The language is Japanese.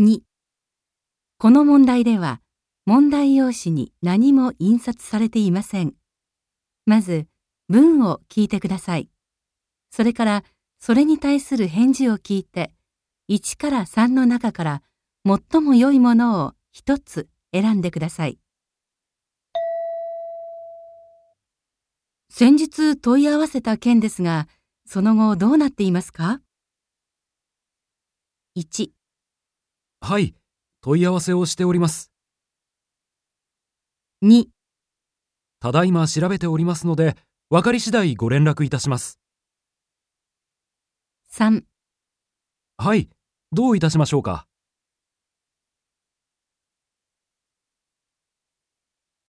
2この問題では問題用紙に何も印刷されていません。まず文を聞いてください。それからそれに対する返事を聞いて1から3の中から最も良いものを一つ選んでください。先日問い合わせた件ですが、その後どうなっていますか ?1、はい、問い合わせをしております。2、ただいま調べておりますので、分かり次第ご連絡いたします。3はい、どういたしましょうか。